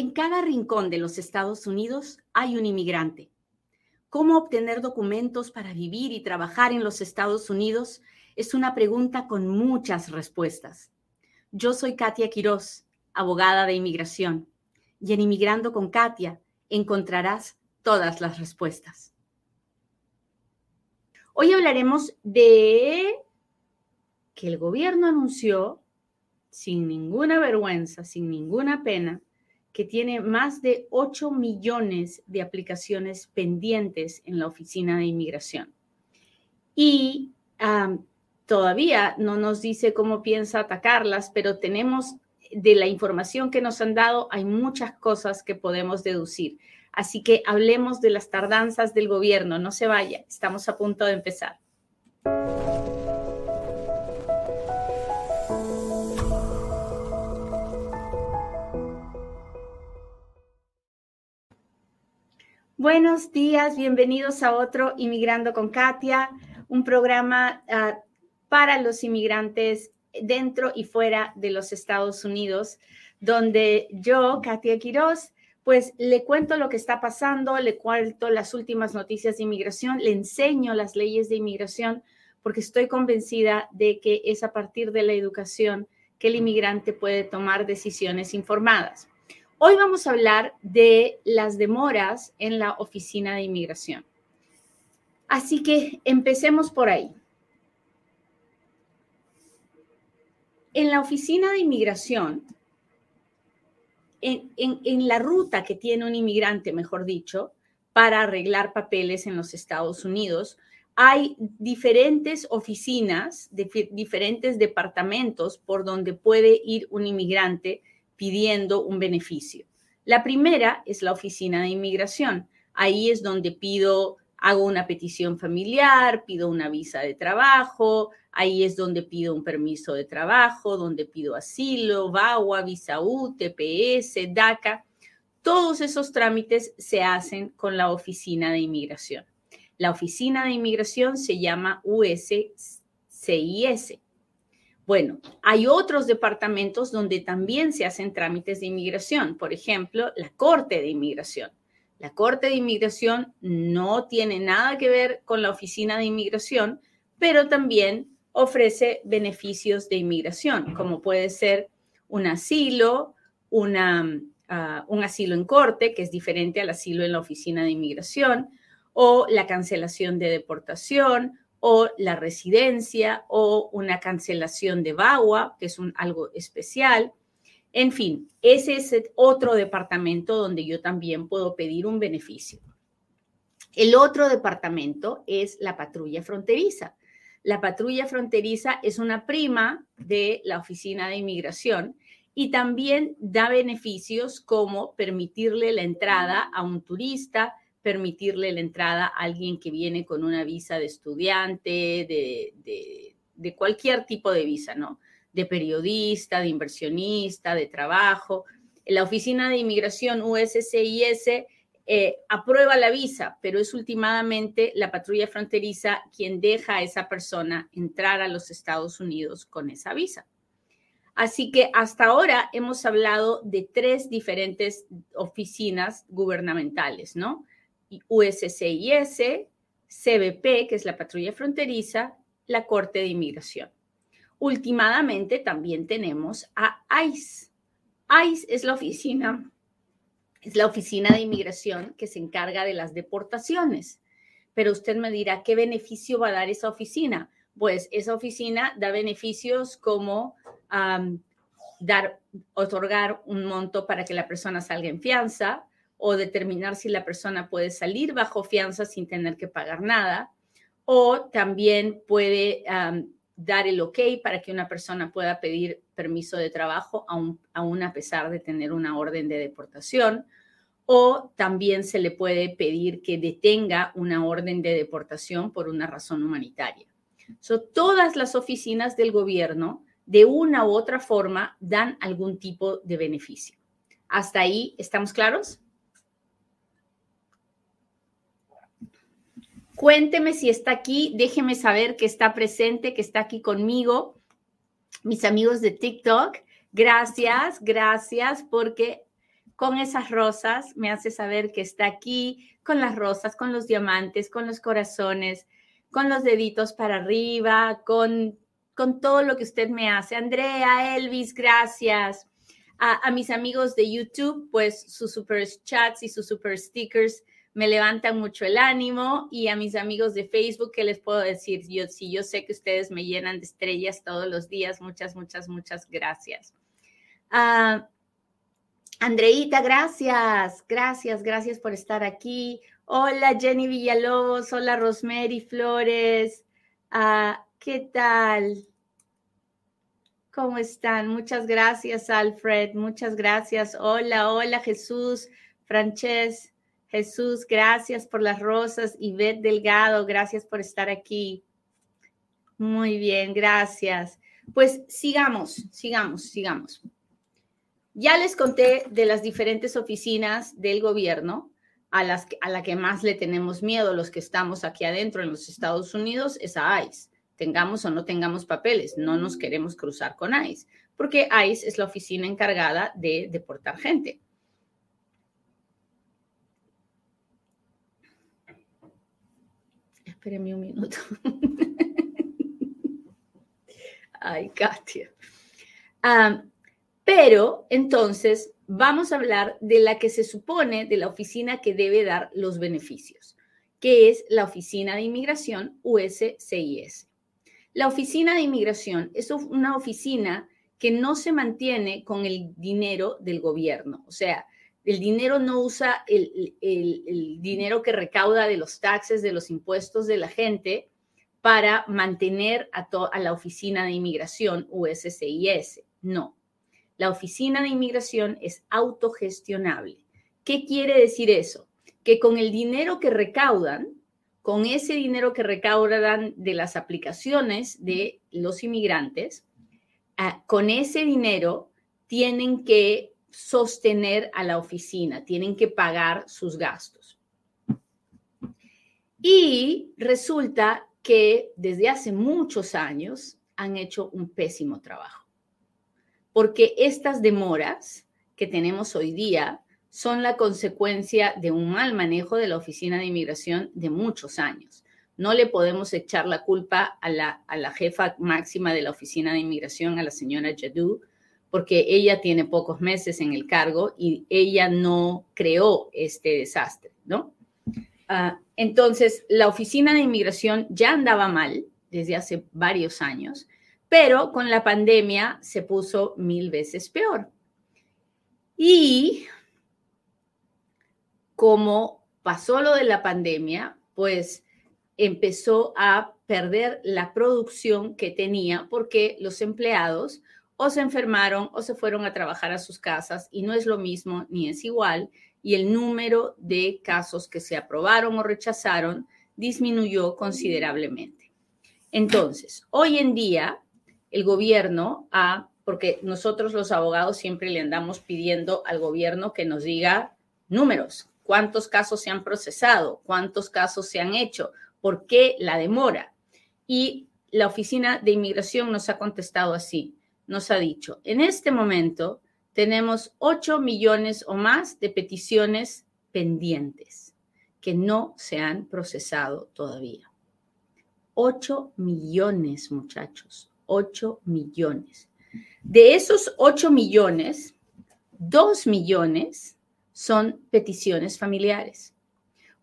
En cada rincón de los Estados Unidos hay un inmigrante. ¿Cómo obtener documentos para vivir y trabajar en los Estados Unidos? Es una pregunta con muchas respuestas. Yo soy Katia Quiroz, abogada de inmigración, y en Inmigrando con Katia encontrarás todas las respuestas. Hoy hablaremos de que el gobierno anunció, sin ninguna vergüenza, sin ninguna pena, que tiene más de 8 millones de aplicaciones pendientes en la Oficina de Inmigración. Y todavía no nos dice cómo piensa atacarlas, pero tenemos de la información que nos han dado, hay muchas cosas que podemos deducir. Así que hablemos de las tardanzas del gobierno. No se vaya, estamos a punto de empezar. Buenos días, bienvenidos a otro Inmigrando con Katia, un programa ah, para los inmigrantes dentro y fuera de los Estados Unidos, donde yo, Katia Quiroz, pues le cuento lo que está pasando, le cuento las últimas noticias de inmigración, le enseño las leyes de inmigración, porque estoy convencida de que es a partir de la educación que el inmigrante puede tomar decisiones informadas. Hoy vamos a hablar de las demoras en la oficina de inmigración. Así que empecemos por ahí. En la oficina de inmigración, en, la ruta que tiene un inmigrante, mejor dicho, para arreglar papeles en los Estados Unidos, hay diferentes oficinas, diferentes departamentos por donde puede ir un inmigrante pidiendo un beneficio. La primera es la oficina de inmigración. Ahí es donde pido, hago una petición familiar, pido una visa de trabajo, ahí es donde pido un permiso de trabajo, donde pido asilo, VAWA, visa U, TPS, DACA. Todos esos trámites se hacen con la oficina de inmigración. La oficina de inmigración se llama USCIS. Bueno, hay otros departamentos donde también se hacen trámites de inmigración, por ejemplo, la Corte de Inmigración. La Corte de Inmigración no tiene nada que ver con la Oficina de Inmigración, pero también ofrece beneficios de inmigración, como puede ser un asilo, ah, un asilo en corte, que es diferente al asilo en la Oficina de Inmigración, o la cancelación de deportación, o la residencia o una cancelación de VAWA, que es un, algo especial. En fin, ese es otro departamento donde yo también puedo pedir un beneficio. El otro departamento es la patrulla fronteriza. La patrulla fronteriza es una prima de la Oficina de Inmigración y también da beneficios como permitirle la entrada a un turista, permitirle la entrada a alguien que viene con una visa de estudiante, de, cualquier tipo de visa, ¿no? De periodista, de inversionista, de trabajo. La Oficina de Inmigración USCIS eh, aprueba la visa, pero es últimamente la patrulla fronteriza quien deja a esa persona entrar a los Estados Unidos con esa visa. Así que hasta ahora hemos hablado de tres diferentes oficinas gubernamentales, ¿no? USCIS, CBP, que es la patrulla fronteriza, la Corte de Inmigración. Últimamente también tenemos a ICE. ICE es la oficina, es la oficina de inmigración que se encarga de las deportaciones. Pero usted me dirá, ¿qué beneficio va a dar esa oficina? Pues esa oficina da beneficios como dar, otorgar un monto para que la persona salga en fianza, o determinar si la persona puede salir bajo fianza sin tener que pagar nada, o también puede dar el ok para que una persona pueda pedir permiso de trabajo aún, a pesar de tener una orden de deportación, o también se le puede pedir que detenga una orden de deportación por una razón humanitaria. So, todas las oficinas del gobierno, de una u otra forma, dan algún tipo de beneficio. ¿Hasta ahí estamos claros? Cuénteme si está aquí, déjeme saber que está presente, que está aquí conmigo. Mis amigos de TikTok, gracias, gracias, porque con esas rosas, me hace saber que está aquí con las rosas, con los diamantes, con los corazones, con los deditos para arriba, con, con todo lo que usted me hace. Andrea, Elvis, gracias. A, a mis amigos de YouTube, pues sus super chats y sus super stickers me levantan mucho el ánimo y a mis amigos de Facebook, ¿qué les puedo decir? Yo, si yo sé que ustedes me llenan de estrellas todos los días, muchas, muchas, muchas gracias. Uh, Andreita, gracias, gracias, gracias por estar aquí. Hola Jenny Villalobos, hola Rosemary Flores, uh, ¿qué tal? ¿Cómo están? Muchas gracias, Alfred, muchas gracias. Hola, hola Jesús, Frances. Jesús, gracias por las rosas. Ivette Delgado, gracias por estar aquí. Muy bien, gracias. Pues sigamos, sigamos, sigamos. Ya les conté de las diferentes oficinas del gobierno a, las, a la que más le tenemos miedo los que estamos aquí adentro en los Estados Unidos es a ICE. Tengamos o no tengamos papeles, no nos queremos cruzar con ICE, porque ICE es la oficina encargada de deportar gente. Espéreme un minuto. Ay, Katia. pero entonces vamos a hablar de la que se supone de la oficina que debe dar los beneficios, que es la Oficina de Inmigración USCIS. La Oficina de Inmigración es una oficina que no se mantiene con el dinero del gobierno. O sea, el dinero no usa el, dinero que recauda de los taxes, de los impuestos de la gente para mantener a, a la oficina de inmigración USCIS. No, la oficina de inmigración es autogestionable. ¿Qué quiere decir eso? Que con el dinero que recaudan, con ese dinero que recaudan de las aplicaciones de los inmigrantes, ah, con ese dinero tienen que sostener a la oficina, tienen que pagar sus gastos. Y resulta que desde hace muchos años han hecho un pésimo trabajo, porque estas demoras que tenemos hoy día son la consecuencia de un mal manejo de la Oficina de Inmigración de muchos años. No le podemos echar la culpa a la, a la jefa máxima de la Oficina de Inmigración, a la señora Jadou, porque ella tiene pocos meses en el cargo y ella no creó este desastre, ¿no? Ah, entonces, la oficina de inmigración ya andaba mal desde hace varios años, pero con la pandemia se puso mil veces peor. Y como pasó lo de la pandemia, pues empezó a perder la producción que tenía porque los empleados o se enfermaron o se fueron a trabajar a sus casas y no es lo mismo ni es igual y el número de casos que se aprobaron o rechazaron disminuyó considerablemente. Entonces, hoy en día el gobierno ha, porque nosotros los abogados siempre le andamos pidiendo al gobierno que nos diga números, cuántos casos se han procesado, cuántos casos se han hecho, por qué la demora. Y la Oficina de Inmigración nos ha contestado así nos ha dicho, en este momento tenemos 8 millones o más de peticiones pendientes que no se han procesado todavía. 8 millones, muchachos, 8 millones. De esos 8 millones, 2 millones son peticiones familiares.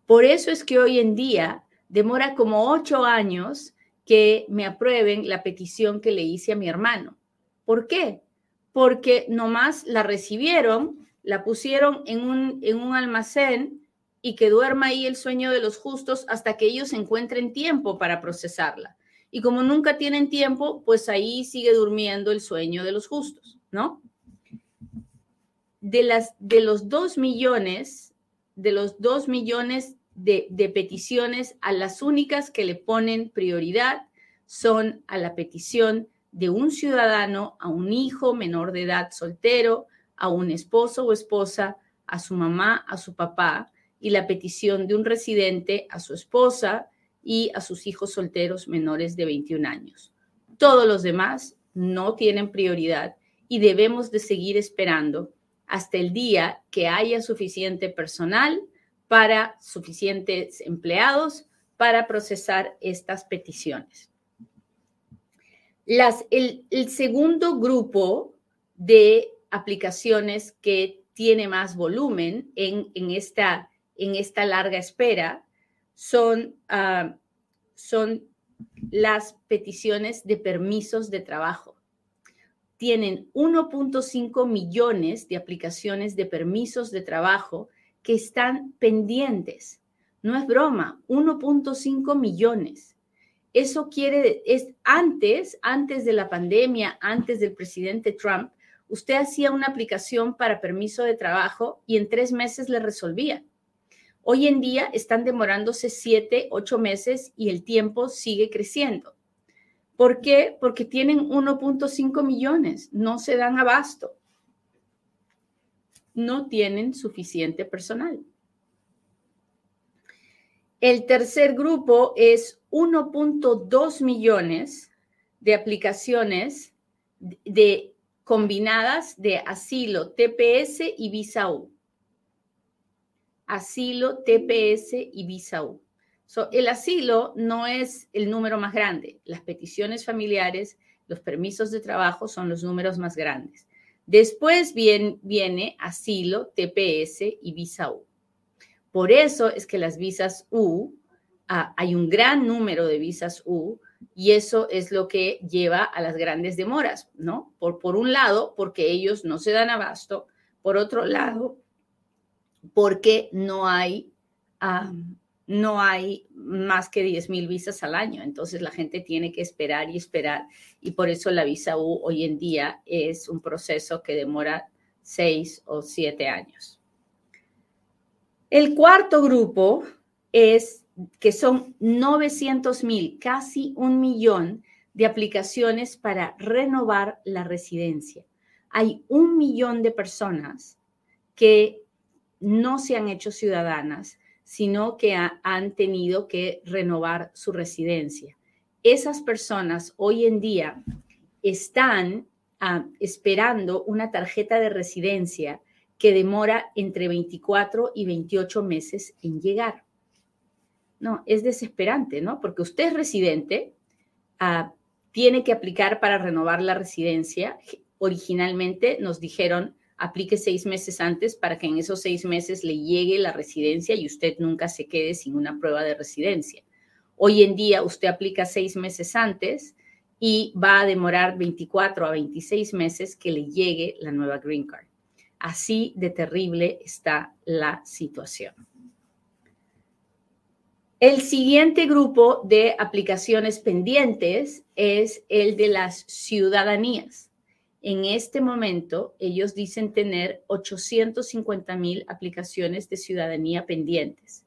Por eso es que hoy en día demora como 8 años que me aprueben la petición que le hice a mi hermano. ¿Por qué? Porque nomás la recibieron, la pusieron en un, en un almacén y que duerma ahí el sueño de los justos hasta que ellos encuentren tiempo para procesarla. Y como nunca tienen tiempo, pues ahí sigue durmiendo el sueño de los justos, ¿no? De, las, de los dos millones, de los dos millones de, de peticiones, a las únicas que le ponen prioridad son a la petición de un ciudadano a un hijo menor de edad soltero, a un esposo o esposa, a su mamá, a su papá, y la petición de un residente a su esposa y a sus hijos solteros menores de 21 años. Todos los demás no tienen prioridad y debemos de seguir esperando hasta el día que haya suficiente personal para suficientes empleados para procesar estas peticiones. Las, el, segundo grupo de aplicaciones que tiene más volumen en, esta, larga espera ah, son las peticiones de permisos de trabajo. Tienen 1.5 millones de aplicaciones de permisos de trabajo que están pendientes. No es broma, 1.5 millones. Eso quiere, es antes, antes de la pandemia, antes del presidente Trump, usted hacía una aplicación para permiso de trabajo y en tres meses le resolvía. Hoy en día están demorándose siete, ocho meses y el tiempo sigue creciendo. ¿Por qué? Porque tienen 1.5 millones, no se dan abasto. No tienen suficiente personal. El tercer grupo es 1.2 millones de aplicaciones de, combinadas de asilo, TPS y visa U. Asilo, TPS y visa U. el asilo no es el número más grande. Las peticiones familiares, los permisos de trabajo son los números más grandes. Después viene asilo, TPS y visa U. Por eso es que las visas U, ah, hay un gran número de visas U y eso es lo que lleva a las grandes demoras, ¿no? Por, por un lado, porque ellos no se dan abasto, por otro lado, porque no hay, ah, no hay más que 10 mil visas al año. Entonces la gente tiene que esperar y esperar y por eso la visa U hoy en día es un proceso que demora seis o siete años. El cuarto grupo es que son 900 mil, casi un millón de aplicaciones para renovar la residencia. Hay un millón de personas que no se han hecho ciudadanas, sino que han tenido que renovar su residencia. Esas personas hoy en día están ah, esperando una tarjeta de residencia que demora entre 24 y 28 meses en llegar. No, es desesperante, ¿no? Porque usted es residente, ah, tiene que aplicar para renovar la residencia. Originalmente nos dijeron, aplique seis meses antes para que en esos seis meses le llegue la residencia y usted nunca se quede sin una prueba de residencia. Hoy en día usted aplica seis meses antes y va a demorar 24 a 26 meses que le llegue la nueva Green Card. Así de terrible está la situación. El siguiente grupo de aplicaciones pendientes es el de las ciudadanías. En este momento, ellos dicen tener 850 mil aplicaciones de ciudadanía pendientes.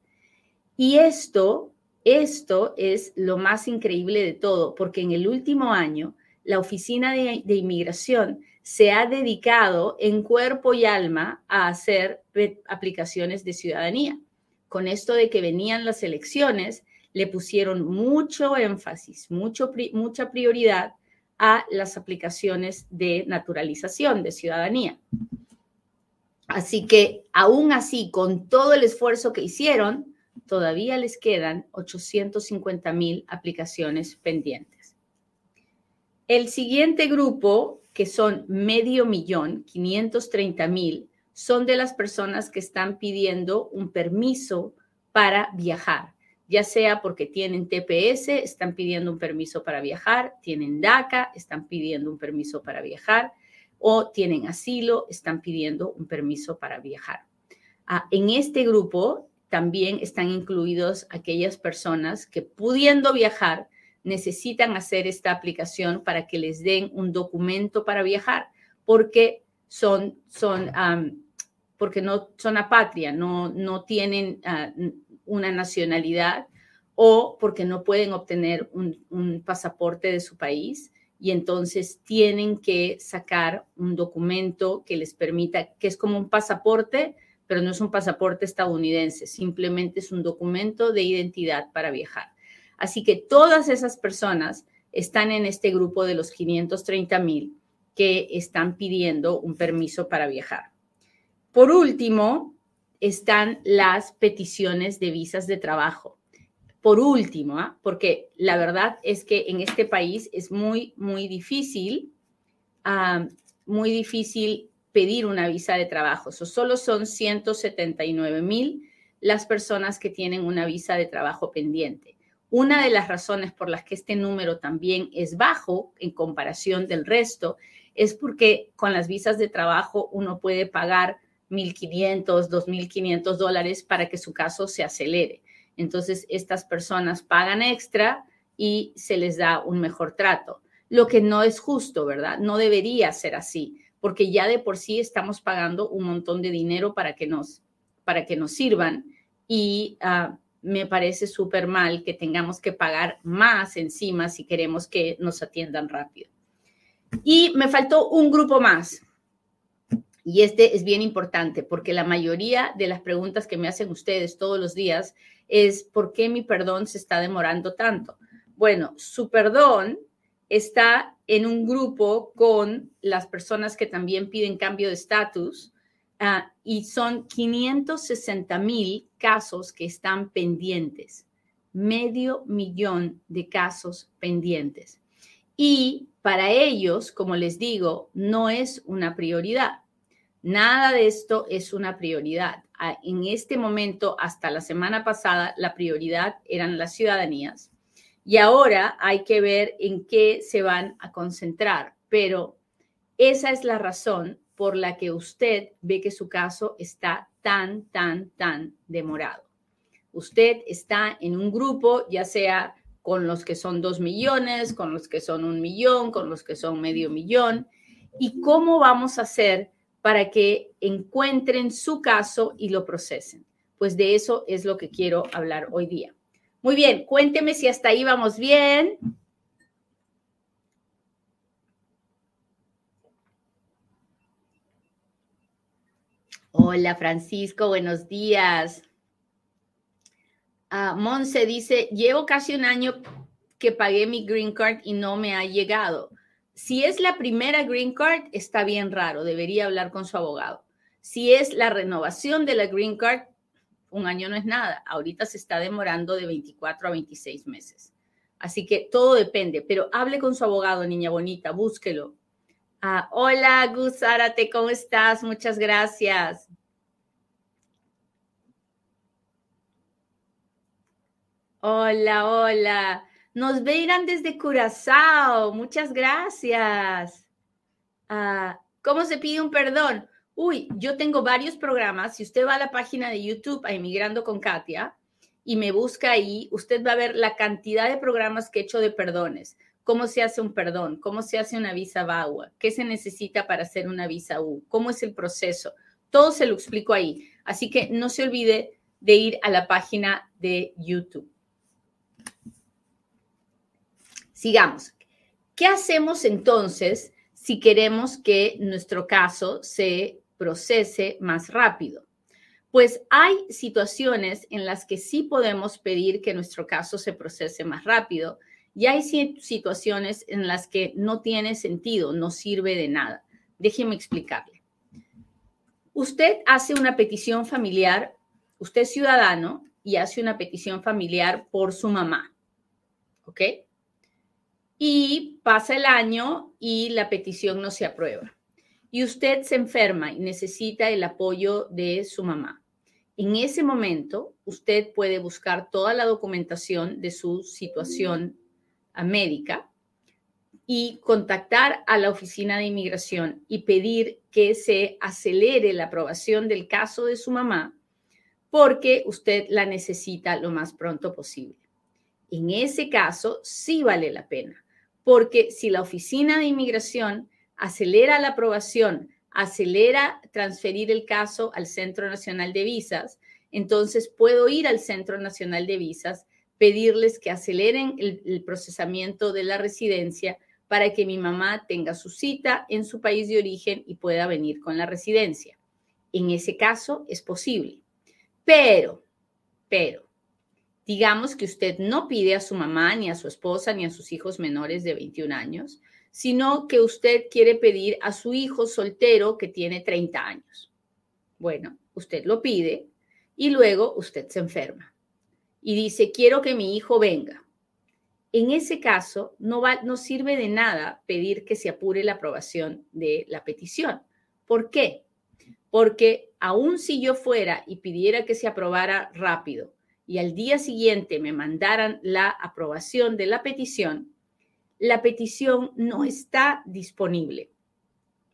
Y esto, esto es lo más increíble de todo, porque en el último año, la Oficina de, de Inmigración se ha dedicado en cuerpo y alma a hacer aplicaciones de ciudadanía. Con esto de que venían las elecciones, le pusieron mucho énfasis, mucho, mucha prioridad a las aplicaciones de naturalización de ciudadanía. Así que aún así, con todo el esfuerzo que hicieron, todavía les quedan 850 mil aplicaciones pendientes. El siguiente grupo que son medio millón, 530 mil, son de las personas que están pidiendo un permiso para viajar, ya sea porque tienen TPS, están pidiendo un permiso para viajar, tienen DACA, están pidiendo un permiso para viajar, o tienen asilo, están pidiendo un permiso para viajar. Ah, en este grupo también están incluidos aquellas personas que pudiendo viajar, necesitan hacer esta aplicación para que les den un documento para viajar, porque son, son, porque no son apatria, no, no tienen ah, una nacionalidad o porque no pueden obtener un, un pasaporte de su país y entonces tienen que sacar un documento que les permita, que es como un pasaporte, pero no es un pasaporte estadounidense, simplemente es un documento de identidad para viajar. Así que todas esas personas están en este grupo de los 530 mil que están pidiendo un permiso para viajar. Por último, están las peticiones de visas de trabajo. Por último, ¿ah? porque la verdad es que en este país es muy, muy difícil, muy difícil pedir una visa de trabajo. solo son 179 mil las personas que tienen una visa de trabajo pendiente. Una de las razones por las que este número también es bajo en comparación del resto es porque con las visas de trabajo uno puede pagar 1.500, 2.500 dólares para que su caso se acelere. Entonces, estas personas pagan extra y se les da un mejor trato, lo que no es justo, ¿verdad? No debería ser así, porque ya de por sí estamos pagando un montón de dinero para que nos, para que nos sirvan y uh, me parece súper mal que tengamos que pagar más encima si queremos que nos atiendan rápido. Y me faltó un grupo más. Y este es bien importante porque la mayoría de las preguntas que me hacen ustedes todos los días es ¿por qué mi perdón se está demorando tanto? Bueno, su perdón está en un grupo con las personas que también piden cambio de estatus uh, y son 560 mil casos que están pendientes, medio millón de casos pendientes. Y para ellos, como les digo, no es una prioridad. Nada de esto es una prioridad. En este momento, hasta la semana pasada, la prioridad eran las ciudadanías. Y ahora hay que ver en qué se van a concentrar. Pero esa es la razón por la que usted ve que su caso está tan, tan, tan demorado. Usted está en un grupo, ya sea con los que son dos millones, con los que son un millón, con los que son medio millón. ¿Y cómo vamos a hacer para que encuentren su caso y lo procesen? Pues de eso es lo que quiero hablar hoy día. Muy bien, cuénteme si hasta ahí vamos bien. Hola Francisco, buenos días. Uh, Monse dice, llevo casi un año que pagué mi green card y no me ha llegado. Si es la primera green card, está bien raro, debería hablar con su abogado. Si es la renovación de la green card, un año no es nada. Ahorita se está demorando de 24 a 26 meses. Así que todo depende, pero hable con su abogado, niña bonita, búsquelo. Ah, hola, Gus ¿cómo estás? Muchas gracias. Hola, hola. Nos verán desde Curazao. Muchas gracias. Ah, ¿Cómo se pide un perdón? Uy, yo tengo varios programas. Si usted va a la página de YouTube a Emigrando con Katia y me busca ahí, usted va a ver la cantidad de programas que he hecho de perdones. Cómo se hace un perdón, cómo se hace una visa VAWA, qué se necesita para hacer una visa U, cómo es el proceso. Todo se lo explico ahí. Así que no se olvide de ir a la página de YouTube. Sigamos. ¿Qué hacemos entonces si queremos que nuestro caso se procese más rápido? Pues hay situaciones en las que sí podemos pedir que nuestro caso se procese más rápido y hay situaciones en las que no tiene sentido, no sirve de nada. Déjeme explicarle. Usted hace una petición familiar, usted es ciudadano y hace una petición familiar por su mamá, ¿ok? Y pasa el año y la petición no se aprueba. Y usted se enferma y necesita el apoyo de su mamá. En ese momento, usted puede buscar toda la documentación de su situación médica y contactar a la oficina de inmigración y pedir que se acelere la aprobación del caso de su mamá porque usted la necesita lo más pronto posible. En ese caso, sí vale la pena porque si la Oficina de Inmigración acelera la aprobación, acelera transferir el caso al Centro Nacional de Visas, entonces puedo ir al Centro Nacional de Visas, pedirles que aceleren el, procesamiento de la residencia para que mi mamá tenga su cita en su país de origen y pueda venir con la residencia. En ese caso es posible. Pero, pero, Digamos que usted no pide a su mamá, ni a su esposa, ni a sus hijos menores de 21 años, sino que usted quiere pedir a su hijo soltero que tiene 30 años. Bueno, usted lo pide y luego usted se enferma y dice, quiero que mi hijo venga. En ese caso, no, no sirve de nada pedir que se apure la aprobación de la petición. ¿Por qué? Porque aun si yo fuera y pidiera que se aprobara rápido y al día siguiente me mandaran la aprobación de la petición, la petición no está disponible.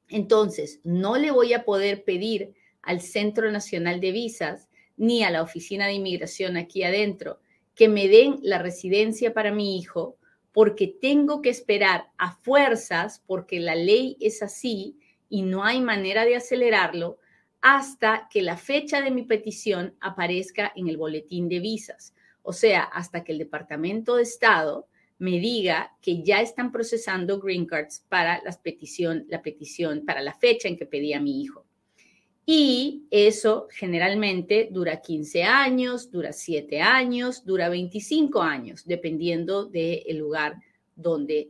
Entonces, no le voy a poder pedir al Centro Nacional de Visas ni a la Oficina de Inmigración aquí adentro que me den la residencia para mi hijo porque tengo que esperar a fuerzas, porque la ley es así y no hay manera de acelerarlo, hasta que la fecha de mi petición aparezca en el boletín de visas. O sea, hasta que el Departamento de Estado me diga que ya están procesando green cards para la petición, la petición para la fecha en que pedí a mi hijo. Y eso generalmente dura 15 años, dura 7 años, dura 25 años, dependiendo del lugar donde,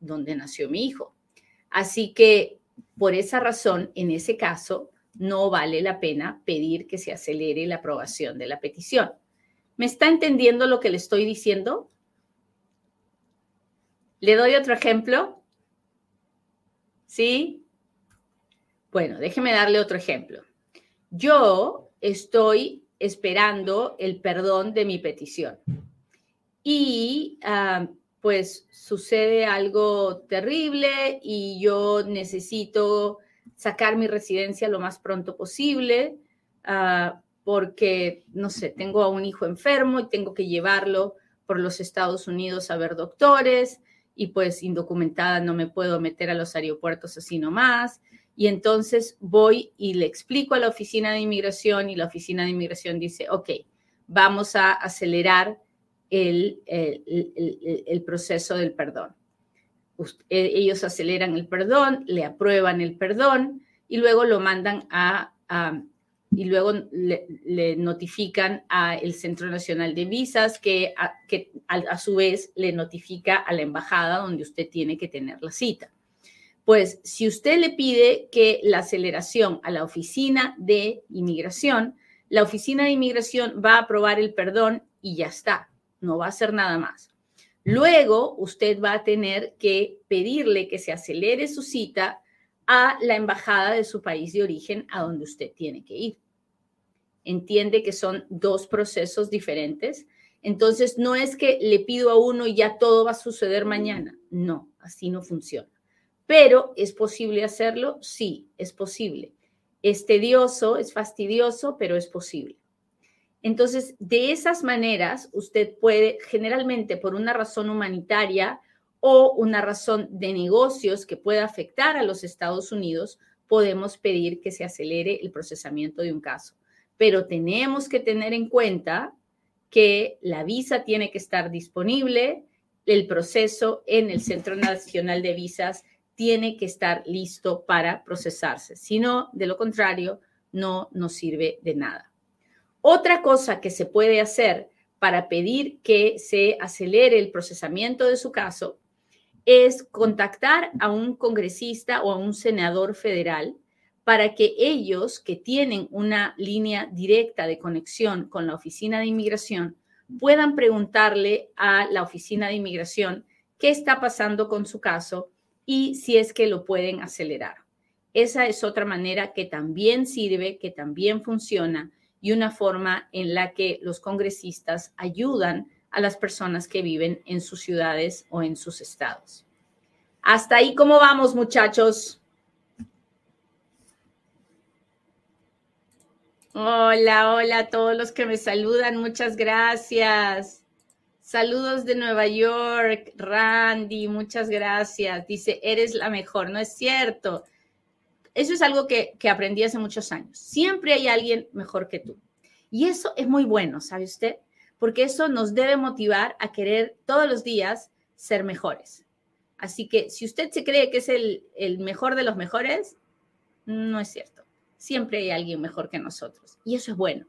donde nació mi hijo. Así que por esa razón, en ese caso, no vale la pena pedir que se acelere la aprobación de la petición. ¿Me está entendiendo lo que le estoy diciendo? ¿Le doy otro ejemplo? ¿Sí? Bueno, déjeme darle otro ejemplo. Yo estoy esperando el perdón de mi petición y ah, pues sucede algo terrible y yo necesito sacar mi residencia lo más pronto posible ah, porque, no sé, tengo a un hijo enfermo y tengo que llevarlo por los Estados Unidos a ver doctores y pues indocumentada no me puedo meter a los aeropuertos así nomás y entonces voy y le explico a la oficina de inmigración y la oficina de inmigración dice, ok, vamos a acelerar el, el, proceso del perdón. E, ellos aceleran el perdón, le aprueban el perdón y luego lo mandan a, y luego le, notifican al Centro Nacional de Visas que, que a su vez le notifica a la embajada donde usted tiene que tener la cita. Pues si usted le pide que la aceleración a la oficina de inmigración, la oficina de inmigración va a aprobar el perdón y ya está, no va a hacer nada más. Luego usted va a tener que pedirle que se acelere su cita a la embajada de su país de origen a donde usted tiene que ir. Entiende que son dos procesos diferentes. Entonces, no es que le pido a uno y ya todo va a suceder mañana. No, así no funciona. Pero ¿es posible hacerlo? Sí, es posible. Es tedioso, es fastidioso, pero es posible. Entonces, de esas maneras, usted puede, generalmente por una razón humanitaria o una razón de negocios que pueda afectar a los Estados Unidos, podemos pedir que se acelere el procesamiento de un caso. Pero tenemos que tener en cuenta que la visa tiene que estar disponible, el proceso en el Centro Nacional de Visas tiene que estar listo para procesarse. Si no, de lo contrario, no nos sirve de nada. Otra cosa que se puede hacer para pedir que se acelere el procesamiento de su caso es contactar a un congresista o a un senador federal para que ellos que tienen una línea directa de conexión con la Oficina de Inmigración puedan preguntarle a la Oficina de Inmigración qué está pasando con su caso y si es que lo pueden acelerar. Esa es otra manera que también sirve, que también funciona y una forma en la que los congresistas ayudan a las personas que viven en sus ciudades o en sus estados. Hasta ahí, ¿cómo vamos, muchachos? Hola, hola a todos los que me saludan, muchas gracias. Saludos de Nueva York, Randy, muchas gracias. Dice, eres la mejor, no es cierto. Eso es algo que, que, aprendí hace muchos años. Siempre hay alguien mejor que tú. Y eso es muy bueno, ¿sabe usted? Porque eso nos debe motivar a querer todos los días ser mejores. Así que si usted se cree que es el, el mejor de los mejores, no es cierto. Siempre hay alguien mejor que nosotros. Y eso es bueno.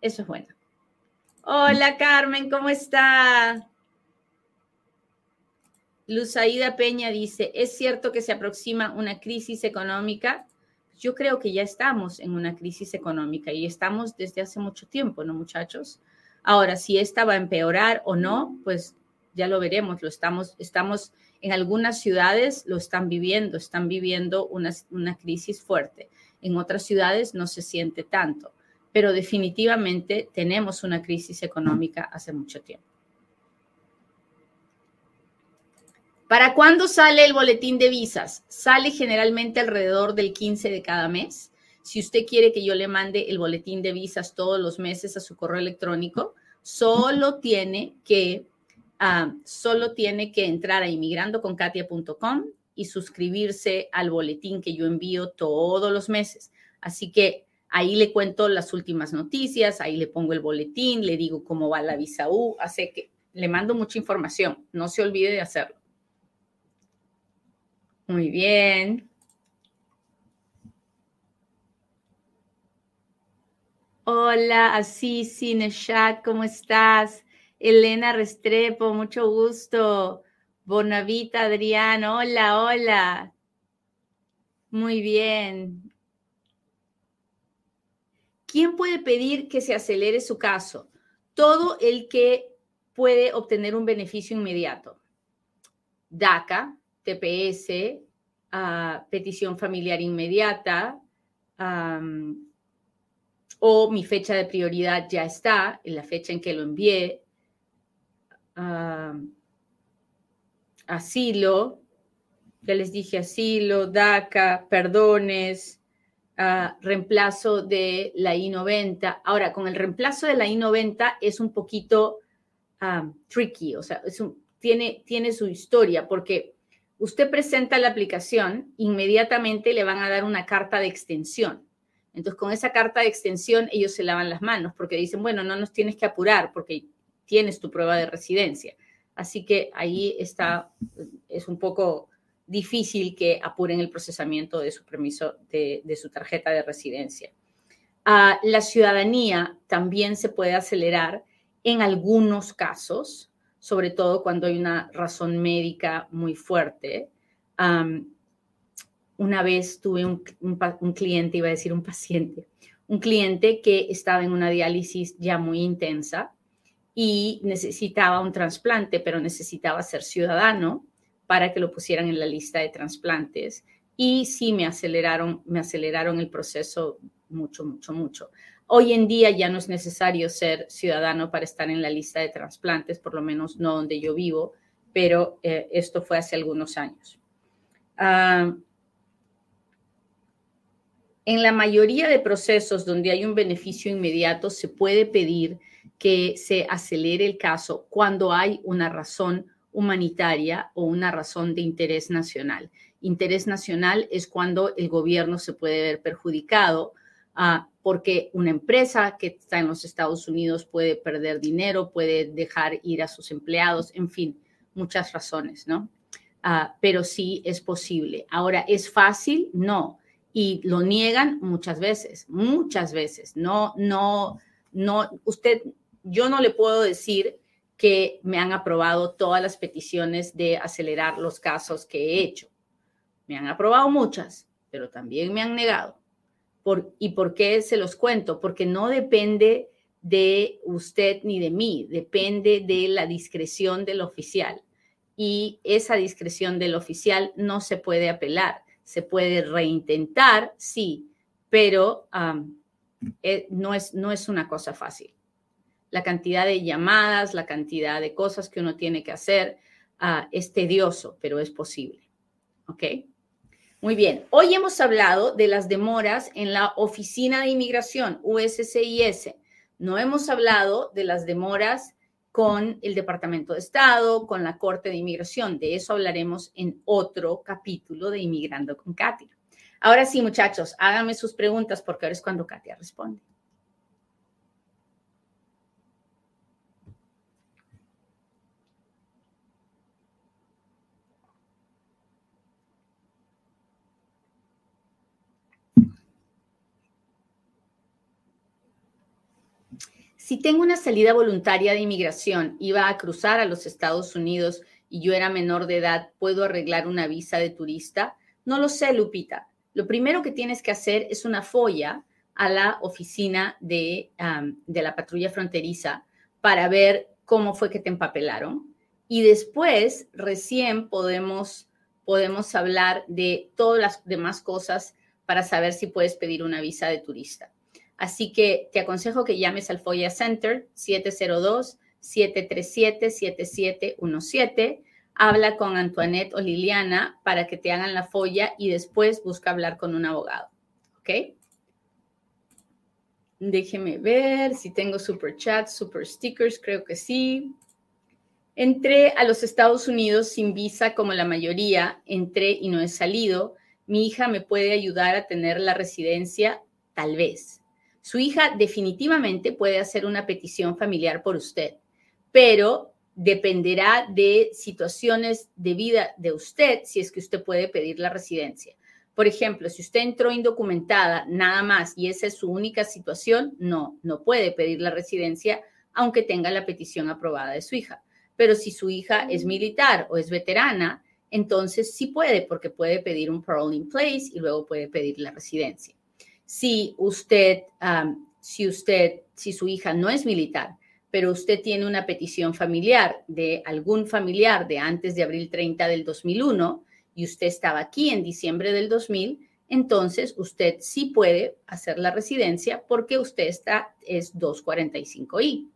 Eso es bueno. Hola Carmen, ¿cómo está? Luzaida Peña dice, ¿es cierto que se aproxima una crisis económica? yo creo que ya estamos en una crisis económica y estamos desde hace mucho tiempo, ¿no, muchachos? Ahora, si esta va a empeorar o no, pues ya lo veremos. Lo estamos, estamos en algunas ciudades lo están viviendo, están viviendo una, una crisis fuerte. En otras ciudades no se siente tanto, pero definitivamente tenemos una crisis económica hace mucho tiempo. ¿Para cuándo sale el boletín de visas? Sale generalmente alrededor del 15 de cada mes. Si usted quiere que yo le mande el boletín de visas todos los meses a su correo electrónico, solo tiene que, ah, solo tiene que entrar a inmigrandoconkatia.com y suscribirse al boletín que yo envío todos los meses. Así que ahí le cuento las últimas noticias, ahí le pongo el boletín, le digo cómo va la visa U, hace que le mando mucha información. No se olvide de hacerlo. Muy bien. Hola, así, Cineshat, ¿cómo estás? Elena Restrepo, mucho gusto. Bonavita, Adrián, hola, hola. Muy bien. ¿Quién puede pedir que se acelere su caso? Todo el que puede obtener un beneficio inmediato. DACA, TPS, petición familiar inmediata, o mi fecha de prioridad ya está, en la fecha en que lo envié, asilo, ya les dije asilo, DACA, perdones, reemplazo de la I-90. Ahora, con el reemplazo de la I-90 es un poquito tricky, o sea, tiene, tiene su historia, porque usted presenta la aplicación, inmediatamente le van a dar una carta de extensión. Entonces, con esa carta de extensión, ellos se lavan las manos porque dicen, bueno, no nos tienes que apurar porque tienes tu prueba de residencia. Así que ahí está, es un poco difícil que apuren el procesamiento de su permiso, de, su tarjeta de residencia. Ah, la ciudadanía también se puede acelerar en algunos casos, sobre todo cuando hay una razón médica muy fuerte. una vez tuve un, cliente, iba a decir un paciente, un cliente que estaba en una diálisis ya muy intensa y necesitaba un trasplante, pero necesitaba ser ciudadano para que lo pusieran en la lista de trasplantes. Y sí me aceleraron, me aceleraron el proceso mucho, mucho, mucho. Hoy en día ya no es necesario ser ciudadano para estar en la lista de trasplantes, por lo menos no donde yo vivo, pero eh, esto fue hace algunos años. Ah, en la mayoría de procesos donde hay un beneficio inmediato, se puede pedir que se acelere el caso cuando hay una razón humanitaria o una razón de interés nacional. Interés nacional es cuando el gobierno se puede ver perjudicado Ah, porque una empresa que está en los Estados Unidos puede perder dinero, puede dejar ir a sus empleados, en fin, muchas razones, ¿no? Ah, pero sí es posible. Ahora, ¿es fácil? No. Y lo niegan muchas veces, muchas veces. No, no, no, usted, yo no le puedo decir que me han aprobado todas las peticiones de acelerar los casos que he hecho. Me han aprobado muchas, pero también me han negado. ¿Y por qué se los cuento? Porque no depende de usted ni de mí, depende de la discreción del oficial. Y esa discreción del oficial no se puede apelar. Se puede reintentar, sí, pero eh, no, es, no es una cosa fácil. La cantidad de llamadas, la cantidad de cosas que uno tiene que hacer ah, es tedioso, pero es posible. ¿Ok? Muy bien, hoy hemos hablado de las demoras en la Oficina de Inmigración, USCIS. No hemos hablado de las demoras con el Departamento de Estado, con la Corte de Inmigración. De eso hablaremos en otro capítulo de Inmigrando con Katia. Ahora sí, muchachos, háganme sus preguntas porque ahora es cuando Katia responde. Si tengo una salida voluntaria de inmigración, iba a cruzar a los Estados Unidos y yo era menor de edad, ¿puedo arreglar una visa de turista? No lo sé, Lupita. lo primero que tienes que hacer es una folla a la oficina de, de la patrulla fronteriza para ver cómo fue que te empapelaron. Y después, recién podemos, podemos hablar de todas las demás cosas para saber si puedes pedir una visa de turista. Así que te aconsejo que llames al FOIA Center 702-737-7717. Habla con Antoinette o Liliana para que te hagan la folla y después busca hablar con un abogado. ¿Ok? Déjeme ver si tengo super chats, super stickers, creo que sí. Entré a los Estados Unidos sin visa como la mayoría, entré y no he salido. Mi hija me puede ayudar a tener la residencia, tal vez. Su hija definitivamente puede hacer una petición familiar por usted, pero dependerá de situaciones de vida de usted si es que usted puede pedir la residencia. Por ejemplo, si usted entró indocumentada nada más y esa es su única situación, no, no puede pedir la residencia aunque tenga la petición aprobada de su hija. Pero si su hija es militar o es veterana, entonces sí puede porque puede pedir un parole in place y luego puede pedir la residencia. Si usted, si usted, si su hija no es militar, pero usted tiene una petición familiar de algún familiar de antes de abril 30 del 2001, y usted estaba aquí en diciembre del 2000, entonces usted sí puede hacer la residencia porque usted está, es 245I.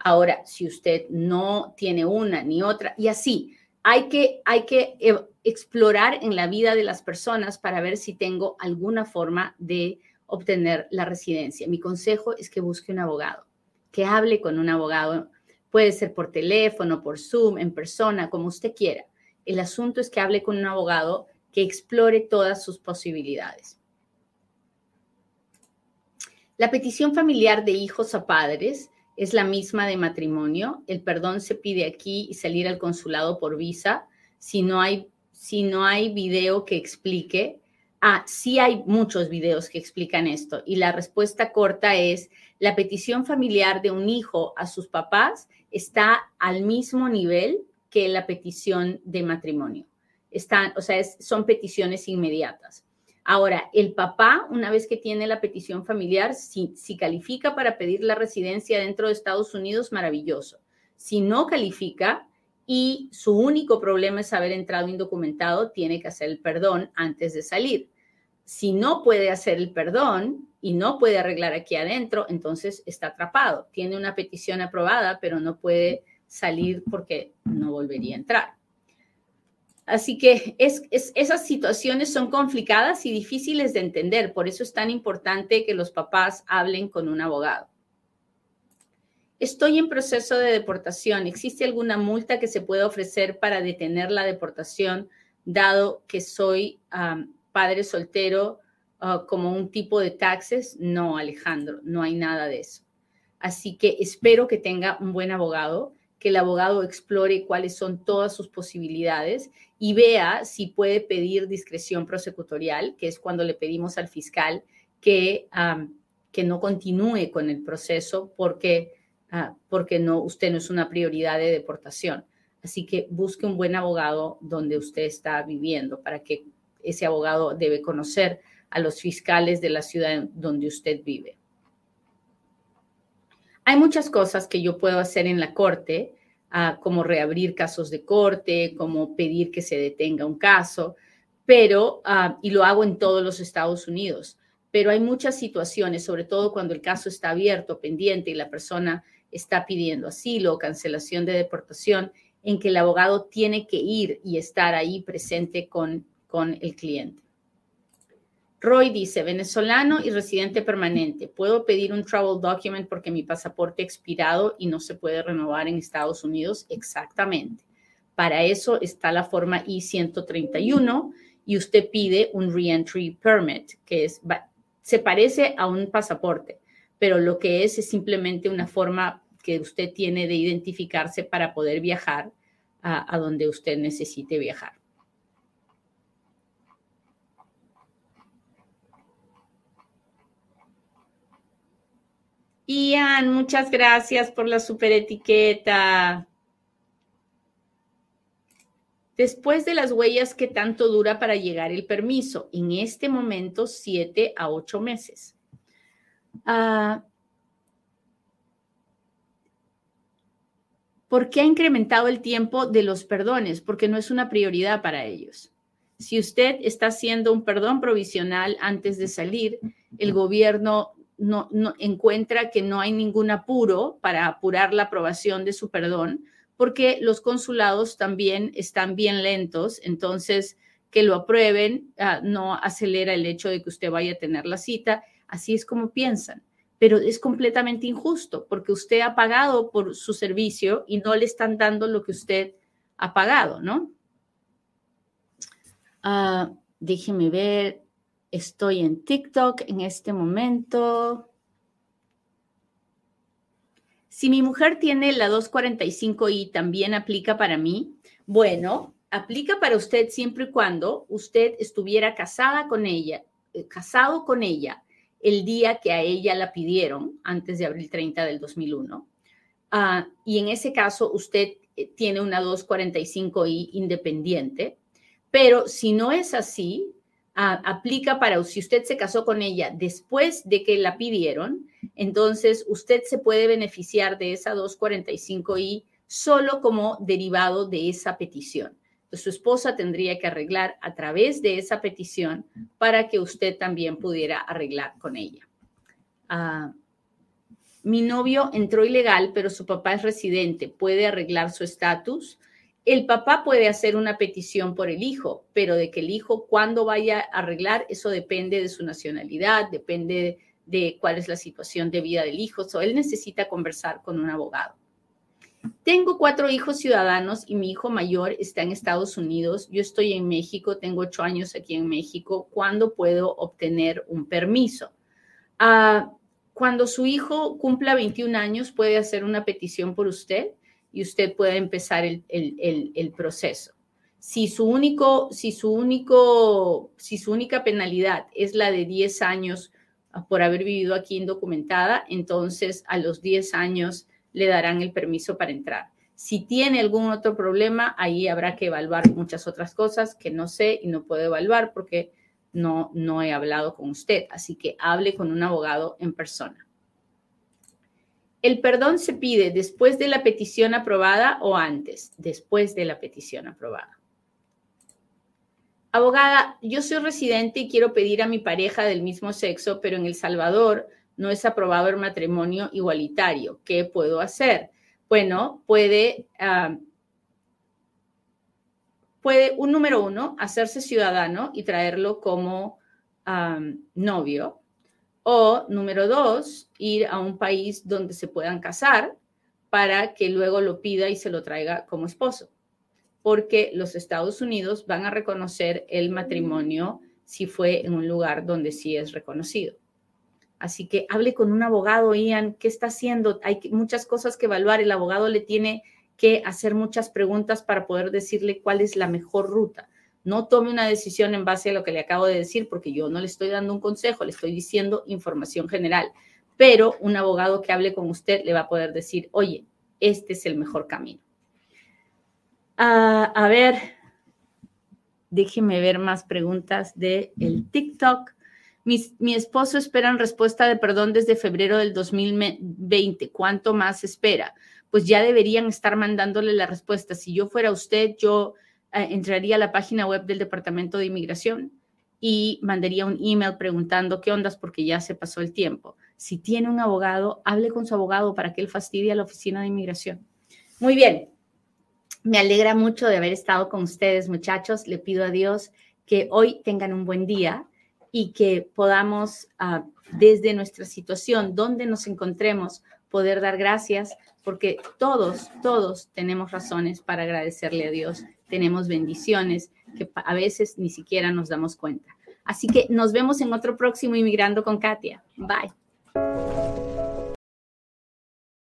Ahora, si usted no tiene una ni otra, y así, hay que, hay que eh, explorar en la vida de las personas para ver si tengo alguna forma de obtener la residencia. Mi consejo es que busque un abogado, que hable con un abogado. Puede ser por teléfono, por Zoom, en persona, como usted quiera el asunto es que hable con un abogado que explore todas sus posibilidades. La petición familiar de hijos a padres es la misma de matrimonio. El perdón se pide aquí y salir al consulado por visa. Si no hay, si no hay video que explique, ah, sí hay muchos videos que explican esto. Y la respuesta corta es, la petición familiar de un hijo a sus papás está al mismo nivel que la petición de matrimonio. Están, o sea, son peticiones inmediatas. Ahora, el papá, una vez que tiene la petición familiar, si, si califica para pedir la residencia dentro de Estados Unidos, maravilloso. Si no califica y su único problema es haber entrado indocumentado, tiene que hacer el perdón antes de salir. Si no puede hacer el perdón y no puede arreglar aquí adentro, entonces está atrapado. Tiene una petición aprobada, pero no puede salir porque no volvería a entrar. Así que esas situaciones son complicadas y difíciles de entender, por eso es tan importante que los papás hablen con un abogado. Estoy en proceso de deportación. ¿Existe alguna multa que se pueda ofrecer para detener la deportación, dado que soy padre soltero ah, como un tipo de taxes? No, Alejandro, no hay nada de eso. Así que espero que tenga un buen abogado que el abogado explore cuáles son todas sus posibilidades y vea si puede pedir discreción prosecutorial, que es cuando le pedimos al fiscal que, que no continúe con el proceso porque, ah, porque no, usted no es una prioridad de deportación. Así que busque un buen abogado donde usted está viviendo para que ese abogado debe conocer a los fiscales de la ciudad donde usted vive. Hay muchas cosas que yo puedo hacer en la corte, ah, como reabrir casos de corte, como pedir que se detenga un caso, pero, ah, y lo hago en todos los Estados Unidos, pero hay muchas situaciones, sobre todo cuando el caso está abierto, pendiente y la persona está pidiendo asilo o cancelación de deportación, en que el abogado tiene que ir y estar ahí presente con, con el cliente. Roy dice, venezolano y residente permanente, ¿puedo pedir un travel document porque mi pasaporte ha expirado y no se puede renovar en Estados Unidos? Exactamente. Para eso está la forma I-131 y usted pide un reentry permit, que es, se parece a un pasaporte, pero lo que es es simplemente una forma que usted tiene de identificarse para poder viajar a donde usted necesite viajar. Ian, muchas gracias por la super etiqueta. Después de las huellas, ¿qué tanto dura para llegar el permiso? En este momento, siete a ocho meses. Ah, ¿Por qué ha incrementado el tiempo de los perdones? Porque no es una prioridad para ellos. Si usted está haciendo un perdón provisional antes de salir, el gobierno no, encuentra que no hay ningún apuro para apurar la aprobación de su perdón, porque los consulados también están bien lentos, entonces que lo aprueben ah, no acelera el hecho de que usted vaya a tener la cita, así es como piensan, pero es completamente injusto porque usted ha pagado por su servicio y no le están dando lo que usted ha pagado, ¿no? Uh, déjeme ver, estoy en TikTok en este momento. Si mi mujer tiene la 245i, ¿también aplica para mí? Bueno, aplica para usted siempre y cuando usted estuviera casada con ella, eh, casado con ella el día que a ella la pidieron, antes de abril 30 del 2001. Ah, y en ese caso, usted eh, tiene una 245i independiente, pero si no es así, aplica para si usted se casó con ella después de que la pidieron, entonces usted se puede beneficiar de esa 245i solo como derivado de esa petición. Su esposa tendría que arreglar a través de esa petición para que usted también pudiera arreglar con ella. Ah, mi novio entró ilegal, pero su papá es residente. ¿Puede arreglar su estatus? El papá puede hacer una petición por el hijo, pero de que el hijo cuando vaya a arreglar, eso depende de su nacionalidad, depende de cuál es la situación de vida del hijo. So, él necesita conversar con un abogado. Tengo cuatro hijos ciudadanos y mi hijo mayor está en Estados Unidos. Yo estoy en México, tengo ocho años aquí en México. ¿Cuándo puedo obtener un permiso? Ah, cuando su hijo cumpla 21 años, puede hacer una petición por usted y usted puede empezar el, proceso. Si su, único, si, su único, si su única penalidad es la de 10 años ah, por haber vivido aquí indocumentada, entonces a los 10 años le darán el permiso para entrar. Si tiene algún otro problema, ahí habrá que evaluar muchas otras cosas que no sé y no puedo evaluar porque no, no he hablado con usted. Así que hable con un abogado en persona. ¿El perdón se pide después de la petición aprobada o antes? Después de la petición aprobada. Abogada, yo soy residente y quiero pedir a mi pareja del mismo sexo, pero en El Salvador no es aprobado el matrimonio igualitario. ¿Qué puedo hacer? Bueno, puede, ah, puede un número uno, hacerse ciudadano y traerlo como ah, novio o número dos, ir a un país donde se puedan casar para que luego lo pida y se lo traiga como esposo. Porque los Estados Unidos van a reconocer el matrimonio si fue en un lugar donde sí es reconocido. Así que hable con un abogado, Ian, ¿qué está haciendo? Hay muchas cosas que evaluar. El abogado le tiene que hacer muchas preguntas para poder decirle cuál es la mejor ruta. No tome una decisión en base a lo que le acabo de decir, porque yo no le estoy dando un consejo, le estoy diciendo información general. Pero un abogado que hable con usted le va a poder decir, oye, este es el mejor camino. Ah, a ver, déjeme ver más preguntas de el TikTok. Mi, esposo espera respuesta de perdón desde febrero del 2020. ¿Cuánto más espera? Pues ya deberían estar mandándole la respuesta. Si yo fuera usted, yo eh, entraría a la página web del Departamento de Inmigración y mandaría un email preguntando qué ondas porque ya se pasó el tiempo. Si tiene un abogado, hable con su abogado para que él fastidie a la oficina de inmigración. Muy bien. Me alegra mucho de haber estado con ustedes, muchachos. Le pido a Dios que hoy tengan un buen día y que podamos, ah, desde nuestra situación, donde nos encontremos, poder dar gracias, porque todos, todos tenemos razones para agradecerle a Dios tenemos bendiciones que a veces ni siquiera nos damos cuenta. Así que nos vemos en otro próximo Inmigrando con Katia. Bye.